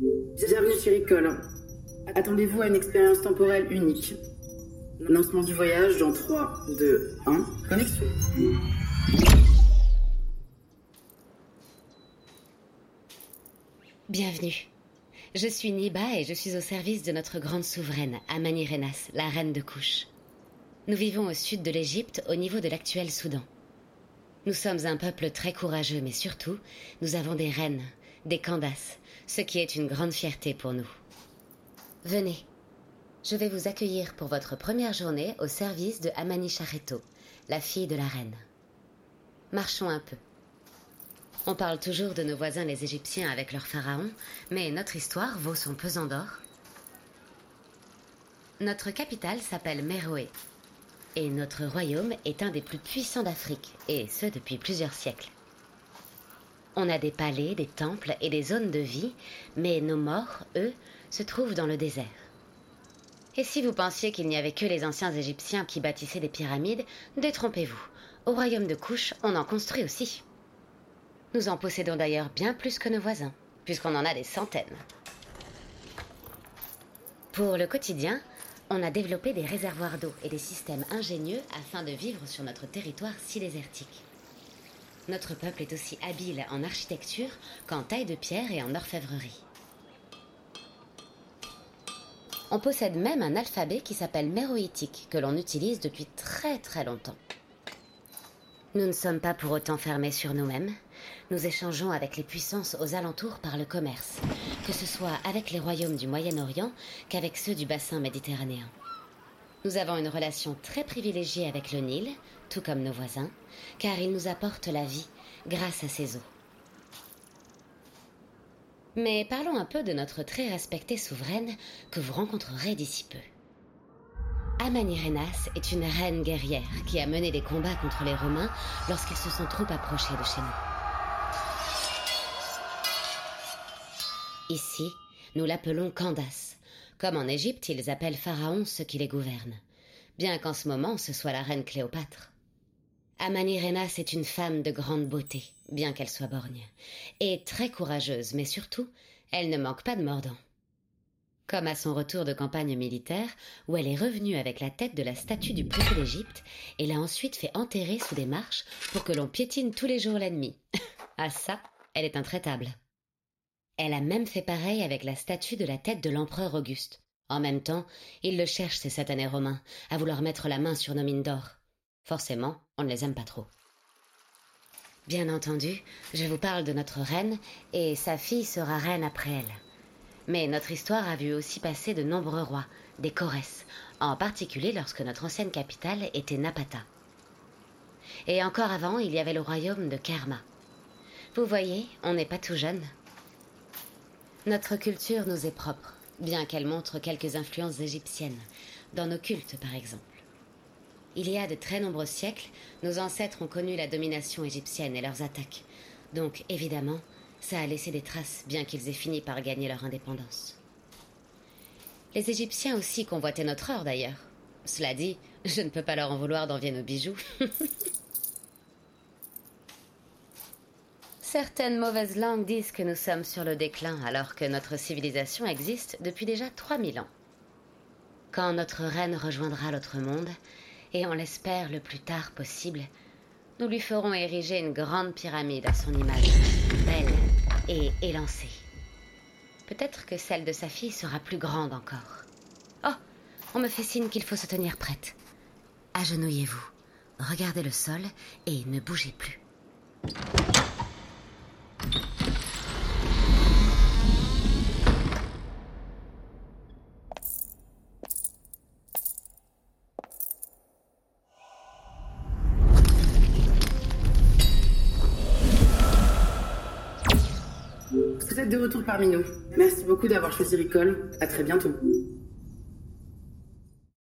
Bienvenue chez Ricole. Attendez-vous à une expérience temporelle unique. Lancement du voyage dans 3, 2, 1, connexion. Bienvenue. Je suis Niba et je suis au service de notre grande souveraine, Amani Renas, la reine de couche. Nous vivons au sud de l'Égypte, au niveau de l'actuel Soudan. Nous sommes un peuple très courageux, mais surtout, nous avons des reines, des Candaces, ce qui est une grande fierté pour nous. Venez. Je vais vous accueillir pour votre première journée au service de Amani Chareto, la fille de la reine. Marchons un peu. On parle toujours de nos voisins les Égyptiens avec leurs pharaons, mais notre histoire vaut son pesant d'or. Notre capitale s'appelle Méroé, et notre royaume est un des plus puissants d'Afrique, et ce depuis plusieurs siècles. On a des palais, des temples et des zones de vie, mais nos morts, eux, se trouvent dans le désert. Et si vous pensiez qu'il n'y avait que les anciens Égyptiens qui bâtissaient des pyramides, détrompez-vous. Au royaume de Couche, on en construit aussi. Nous en possédons d'ailleurs bien plus que nos voisins, puisqu'on en a des centaines. Pour le quotidien, on a développé des réservoirs d'eau et des systèmes ingénieux afin de vivre sur notre territoire si désertique. Notre peuple est aussi habile en architecture qu'en taille de pierre et en orfèvrerie. On possède même un alphabet qui s'appelle méroïtique, que l'on utilise depuis très très longtemps. Nous ne sommes pas pour autant fermés sur nous-mêmes. Nous échangeons avec les puissances aux alentours par le commerce, que ce soit avec les royaumes du Moyen-Orient qu'avec ceux du bassin méditerranéen. Nous avons une relation très privilégiée avec le Nil, tout comme nos voisins, car il nous apporte la vie grâce à ses eaux. Mais parlons un peu de notre très respectée souveraine que vous rencontrerez d'ici peu. Amanirenas est une reine guerrière qui a mené des combats contre les Romains lorsqu'ils se sont trop approchés de chez nous. Ici, nous l'appelons Candace. Comme en Égypte, ils appellent Pharaon ceux qui les gouvernent. Bien qu'en ce moment, ce soit la reine Cléopâtre. Amanirenas est une femme de grande beauté, bien qu'elle soit borgne, et très courageuse, mais surtout, elle ne manque pas de mordant. Comme à son retour de campagne militaire, où elle est revenue avec la tête de la statue du préfet d'Égypte et l'a ensuite fait enterrer sous des marches pour que l'on piétine tous les jours l'ennemi. ah ça, elle est intraitable. Elle a même fait pareil avec la statue de la tête de l'empereur Auguste. En même temps, ils le cherchent, ces satanés romains, à vouloir mettre la main sur nos mines d'or. Forcément, on ne les aime pas trop. Bien entendu, je vous parle de notre reine, et sa fille sera reine après elle. Mais notre histoire a vu aussi passer de nombreux rois, des Corrèzes, en particulier lorsque notre ancienne capitale était Napata. Et encore avant, il y avait le royaume de Kerma. Vous voyez, on n'est pas tout jeune. Notre culture nous est propre, bien qu'elle montre quelques influences égyptiennes, dans nos cultes par exemple. Il y a de très nombreux siècles, nos ancêtres ont connu la domination égyptienne et leurs attaques. Donc, évidemment, ça a laissé des traces, bien qu'ils aient fini par gagner leur indépendance. Les Égyptiens aussi convoitaient notre or, d'ailleurs. Cela dit, je ne peux pas leur en vouloir d'envier nos bijoux. Certaines mauvaises langues disent que nous sommes sur le déclin, alors que notre civilisation existe depuis déjà 3000 ans. Quand notre reine rejoindra l'autre monde, et on l'espère le plus tard possible, nous lui ferons ériger une grande pyramide à son image, belle et élancée. Peut-être que celle de sa fille sera plus grande encore. Oh, on me fait signe qu'il faut se tenir prête. Agenouillez-vous, regardez le sol et ne bougez plus. Êtes de retour parmi nous. Merci beaucoup d'avoir choisi Ricole. À très bientôt.